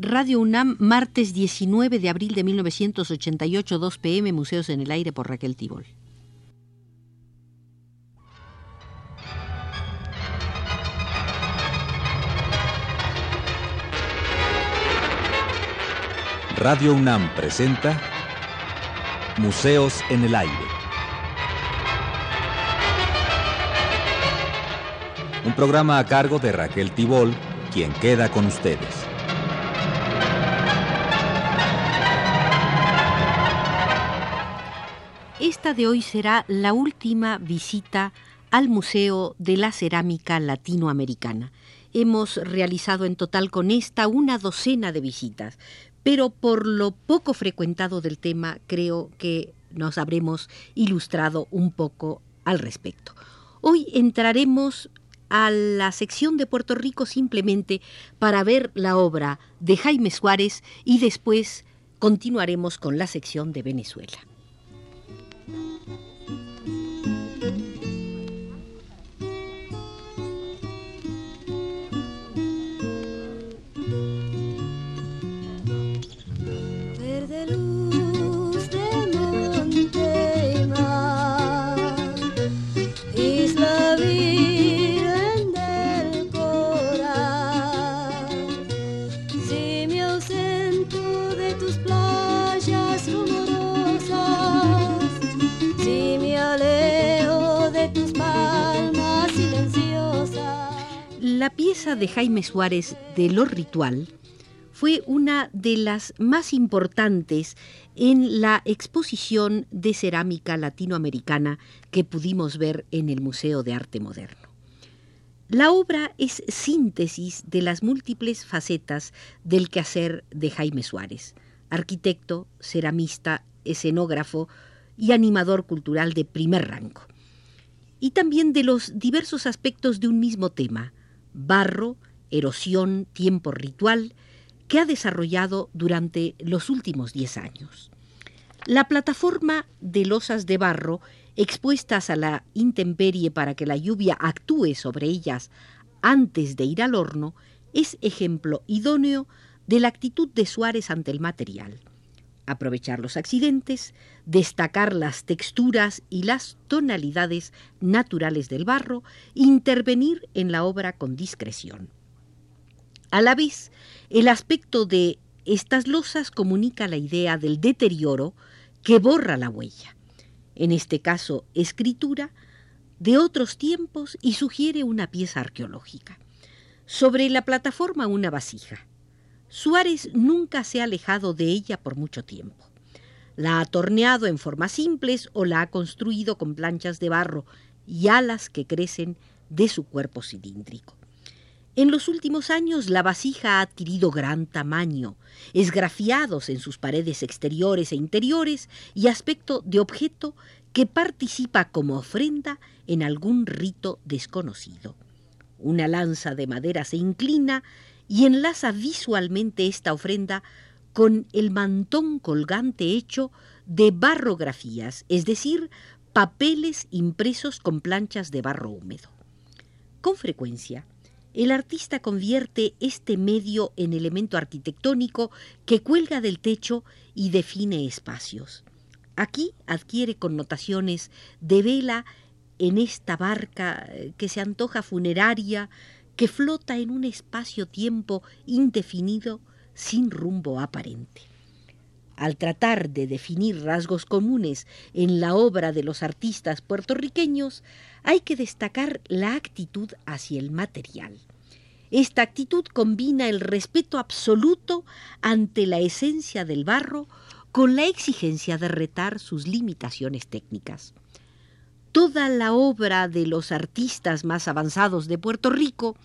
Radio UNAM, martes 19 de abril de 1988, 2 pm, Museos en el Aire por Raquel Tibol. Radio UNAM presenta Museos en el Aire. Un programa a cargo de Raquel Tibol, quien queda con ustedes. Esta de hoy será la última visita al Museo de la Cerámica Latinoamericana. Hemos realizado en total con esta una docena de visitas, pero por lo poco frecuentado del tema creo que nos habremos ilustrado un poco al respecto. Hoy entraremos a la sección de Puerto Rico simplemente para ver la obra de Jaime Suárez y después continuaremos con la sección de Venezuela. De Jaime Suárez de Lo Ritual fue una de las más importantes en la exposición de cerámica latinoamericana que pudimos ver en el Museo de Arte Moderno. La obra es síntesis de las múltiples facetas del quehacer de Jaime Suárez, arquitecto, ceramista, escenógrafo y animador cultural de primer rango, y también de los diversos aspectos de un mismo tema, barro, erosión, tiempo ritual, que ha desarrollado durante los últimos diez años. La plataforma de losas de barro expuestas a la intemperie para que la lluvia actúe sobre ellas antes de ir al horno es ejemplo idóneo de la actitud de Suárez ante el material. Aprovechar los accidentes, destacar las texturas y las tonalidades naturales del barro, intervenir en la obra con discreción. A la vez, el aspecto de estas losas comunica la idea del deterioro que borra la huella, en este caso escritura, de otros tiempos y sugiere una pieza arqueológica. Sobre la plataforma una vasija. Suárez nunca se ha alejado de ella por mucho tiempo. La ha torneado en formas simples o la ha construido con planchas de barro y alas que crecen de su cuerpo cilíndrico. En los últimos años la vasija ha adquirido gran tamaño, esgrafiados en sus paredes exteriores e interiores y aspecto de objeto que participa como ofrenda en algún rito desconocido. Una lanza de madera se inclina y enlaza visualmente esta ofrenda con el mantón colgante hecho de barrografías, es decir, papeles impresos con planchas de barro húmedo. Con frecuencia, el artista convierte este medio en elemento arquitectónico que cuelga del techo y define espacios. Aquí adquiere connotaciones de vela en esta barca eh, que se antoja funeraria, que flota en un espacio-tiempo indefinido sin rumbo aparente. Al tratar de definir rasgos comunes en la obra de los artistas puertorriqueños, hay que destacar la actitud hacia el material. Esta actitud combina el respeto absoluto ante la esencia del barro con la exigencia de retar sus limitaciones técnicas toda la obra de los artistas más avanzados de Puerto Rico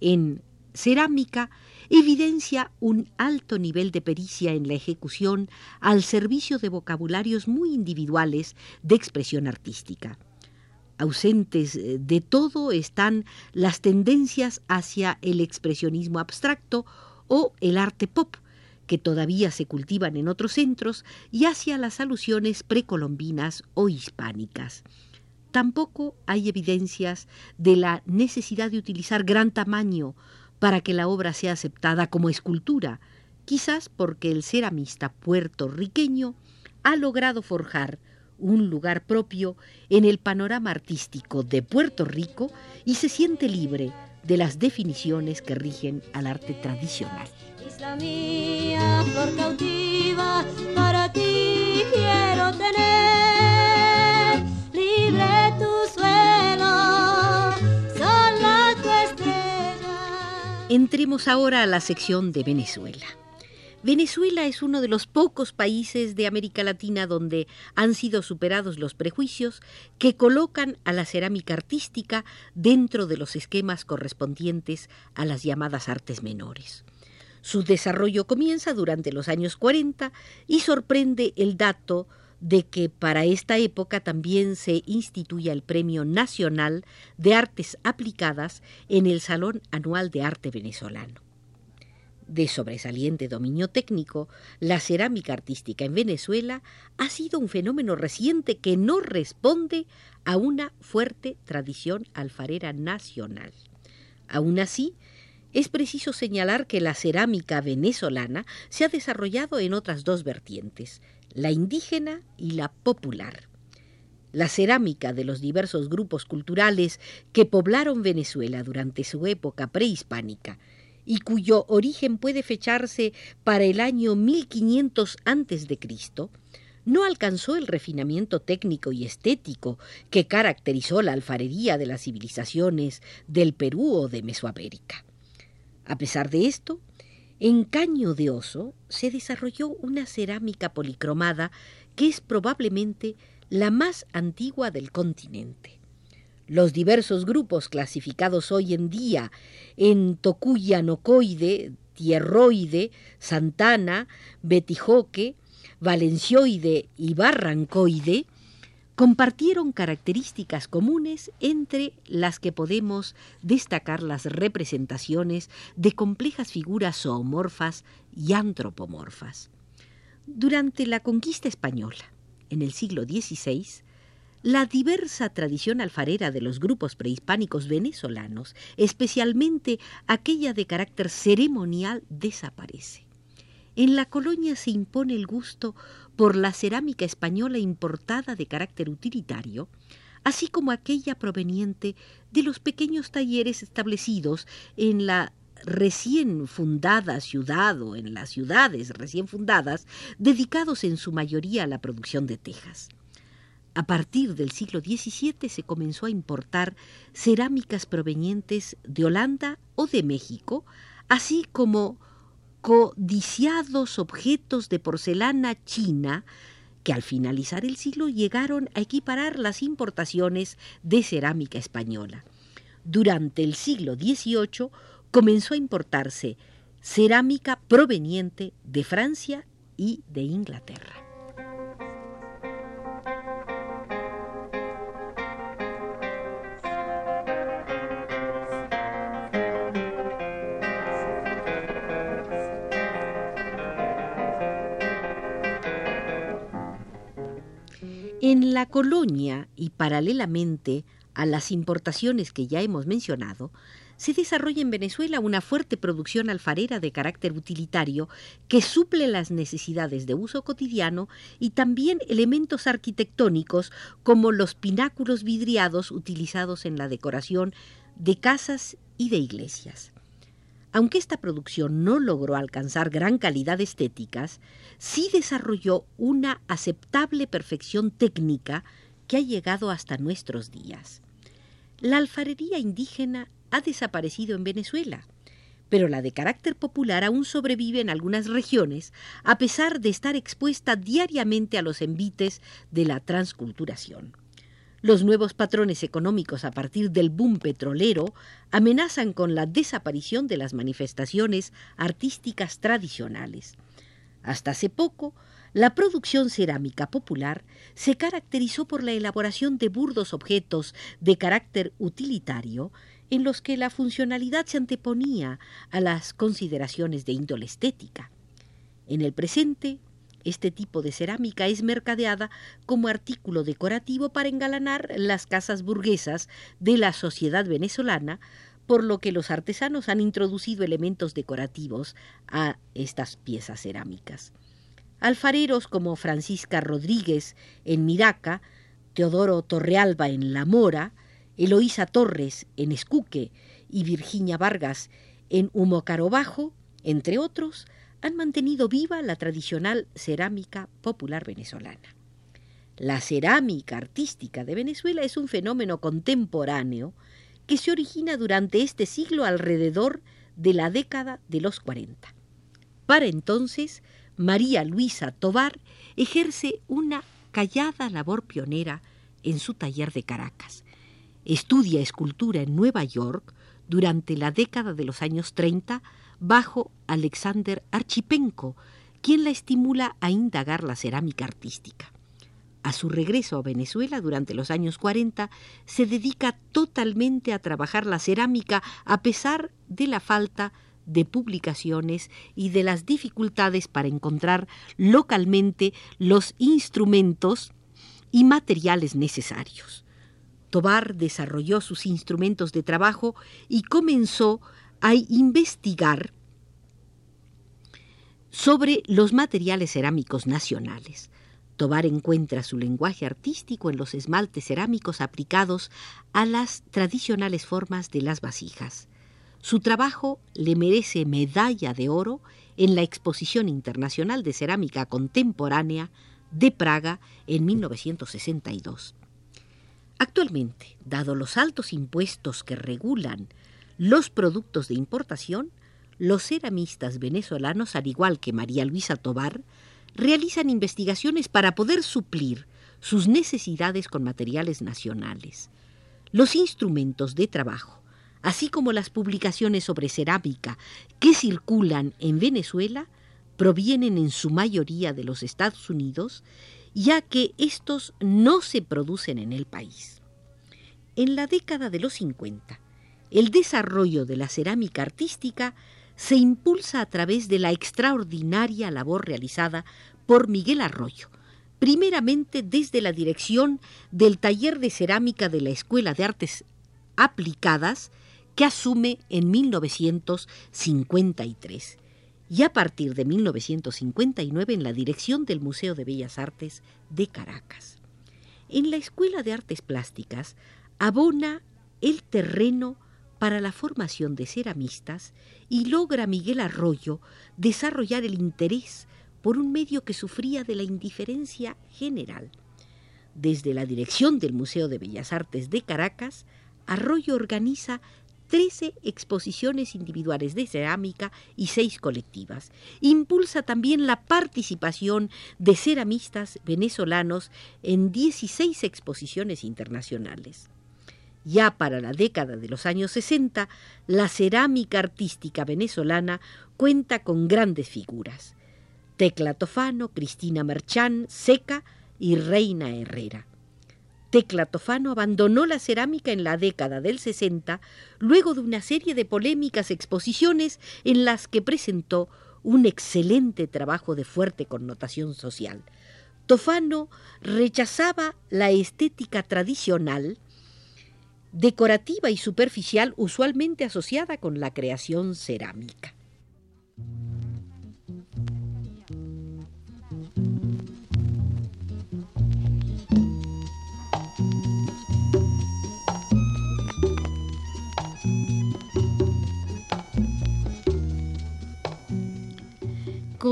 en cerámica evidencia un alto nivel de pericia en la ejecución al servicio de vocabularios muy individuales de expresión artística. Ausentes eh, de todo están las tendencias hacia el expresionismo abstracto o el arte pop, que todavía se cultivan en otros centros, y hacia las alusiones precolombinas o hispánicas. Tampoco hay evidencias de la necesidad de utilizar gran tamaño para que la obra sea aceptada como escultura, quizás porque el ceramista puertorriqueño ha logrado forjar un lugar propio en el panorama artístico de Puerto Rico y se siente libre de las definiciones que rigen al arte tradicional. Entremos ahora a la sección de Venezuela. Venezuela es uno de los pocos países de América Latina donde han sido superados los prejuicios que colocan a la cerámica artística dentro de los esquemas correspondientes a las llamadas artes menores. Su desarrollo comienza durante los años 40 y sorprende el dato de que para esta época también se instituya el Premio Nacional de Artes Aplicadas en el Salón Anual de Arte Venezolano de sobresaliente dominio técnico, la cerámica artística en Venezuela ha sido un fenómeno reciente que no responde a una fuerte tradición alfarera nacional. Aún así, es preciso señalar que la cerámica venezolana se ha desarrollado en otras dos vertientes, la indígena y la popular. La cerámica de los diversos grupos culturales que poblaron Venezuela durante su época prehispánica y cuyo origen puede fecharse para el año 1500 a.C., no alcanzó el refinamiento técnico y estético que caracterizó la alfarería de las civilizaciones del Perú o de Mesoamérica. A pesar de esto, en Caño de Oso se desarrolló una cerámica policromada que es probablemente la más antigua del continente. Los diversos grupos clasificados hoy en día en tocuyanocoide, tierroide, santana, betijoque, valencioide y barrancoide compartieron características comunes entre las que podemos destacar las representaciones de complejas figuras zoomorfas y antropomorfas. Durante la conquista española, en el siglo XVI, la diversa tradición alfarera de los grupos prehispánicos venezolanos, especialmente aquella de carácter ceremonial, desaparece. En la colonia se impone el gusto por la cerámica española importada de carácter utilitario, así como aquella proveniente de los pequeños talleres establecidos en la recién fundada ciudad o en las ciudades recién fundadas, dedicados en su mayoría a la producción de tejas. A partir del siglo XVII se comenzó a importar cerámicas provenientes de Holanda o de México, así como codiciados objetos de porcelana china que al finalizar el siglo llegaron a equiparar las importaciones de cerámica española. Durante el siglo XVIII comenzó a importarse cerámica proveniente de Francia y de Inglaterra. En la colonia y paralelamente a las importaciones que ya hemos mencionado, se desarrolla en Venezuela una fuerte producción alfarera de carácter utilitario que suple las necesidades de uso cotidiano y también elementos arquitectónicos como los pináculos vidriados utilizados en la decoración de casas y de iglesias. Aunque esta producción no logró alcanzar gran calidad estéticas, sí desarrolló una aceptable perfección técnica que ha llegado hasta nuestros días. La alfarería indígena ha desaparecido en Venezuela, pero la de carácter popular aún sobrevive en algunas regiones, a pesar de estar expuesta diariamente a los envites de la transculturación. Los nuevos patrones económicos a partir del boom petrolero amenazan con la desaparición de las manifestaciones artísticas tradicionales. Hasta hace poco, la producción cerámica popular se caracterizó por la elaboración de burdos objetos de carácter utilitario en los que la funcionalidad se anteponía a las consideraciones de índole estética. En el presente, este tipo de cerámica es mercadeada como artículo decorativo para engalanar las casas burguesas de la sociedad venezolana, por lo que los artesanos han introducido elementos decorativos a estas piezas cerámicas. Alfareros como Francisca Rodríguez en Miraca, Teodoro Torrealba en La Mora, Eloísa Torres en Escuque y Virginia Vargas en Bajo, entre otros, han mantenido viva la tradicional cerámica popular venezolana. La cerámica artística de Venezuela es un fenómeno contemporáneo que se origina durante este siglo alrededor de la década de los 40. Para entonces, María Luisa Tobar ejerce una callada labor pionera en su taller de Caracas. Estudia escultura en Nueva York durante la década de los años 30 bajo Alexander Archipenko, quien la estimula a indagar la cerámica artística. A su regreso a Venezuela durante los años 40, se dedica totalmente a trabajar la cerámica a pesar de la falta de publicaciones y de las dificultades para encontrar localmente los instrumentos y materiales necesarios. Tobar desarrolló sus instrumentos de trabajo y comenzó a investigar sobre los materiales cerámicos nacionales. Tobar encuentra su lenguaje artístico en los esmaltes cerámicos aplicados a las tradicionales formas de las vasijas. Su trabajo le merece medalla de oro en la Exposición Internacional de Cerámica Contemporánea de Praga en 1962. Actualmente, dado los altos impuestos que regulan los productos de importación, los ceramistas venezolanos, al igual que María Luisa Tobar, realizan investigaciones para poder suplir sus necesidades con materiales nacionales. Los instrumentos de trabajo, así como las publicaciones sobre cerámica que circulan en Venezuela, provienen en su mayoría de los Estados Unidos, ya que estos no se producen en el país. En la década de los 50, el desarrollo de la cerámica artística se impulsa a través de la extraordinaria labor realizada por Miguel Arroyo, primeramente desde la dirección del taller de cerámica de la Escuela de Artes Aplicadas, que asume en 1953, y a partir de 1959 en la dirección del Museo de Bellas Artes de Caracas. En la Escuela de Artes Plásticas abona el terreno para la formación de ceramistas y logra Miguel Arroyo desarrollar el interés por un medio que sufría de la indiferencia general. Desde la dirección del Museo de Bellas Artes de Caracas, Arroyo organiza 13 exposiciones individuales de cerámica y 6 colectivas. Impulsa también la participación de ceramistas venezolanos en 16 exposiciones internacionales. Ya para la década de los años 60, la cerámica artística venezolana cuenta con grandes figuras. Tecla Tofano, Cristina Merchán, Seca y Reina Herrera. Tecla Tofano abandonó la cerámica en la década del 60 luego de una serie de polémicas exposiciones en las que presentó un excelente trabajo de fuerte connotación social. Tofano rechazaba la estética tradicional decorativa y superficial usualmente asociada con la creación cerámica.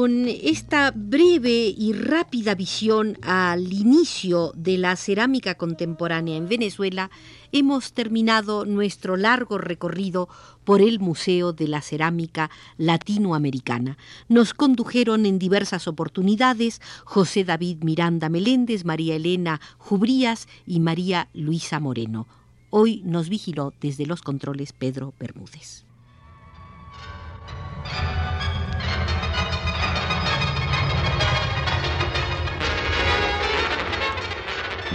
Con esta breve y rápida visión al inicio de la cerámica contemporánea en Venezuela, hemos terminado nuestro largo recorrido por el Museo de la Cerámica Latinoamericana. Nos condujeron en diversas oportunidades José David Miranda Meléndez, María Elena Jubrías y María Luisa Moreno. Hoy nos vigiló desde los controles Pedro Bermúdez.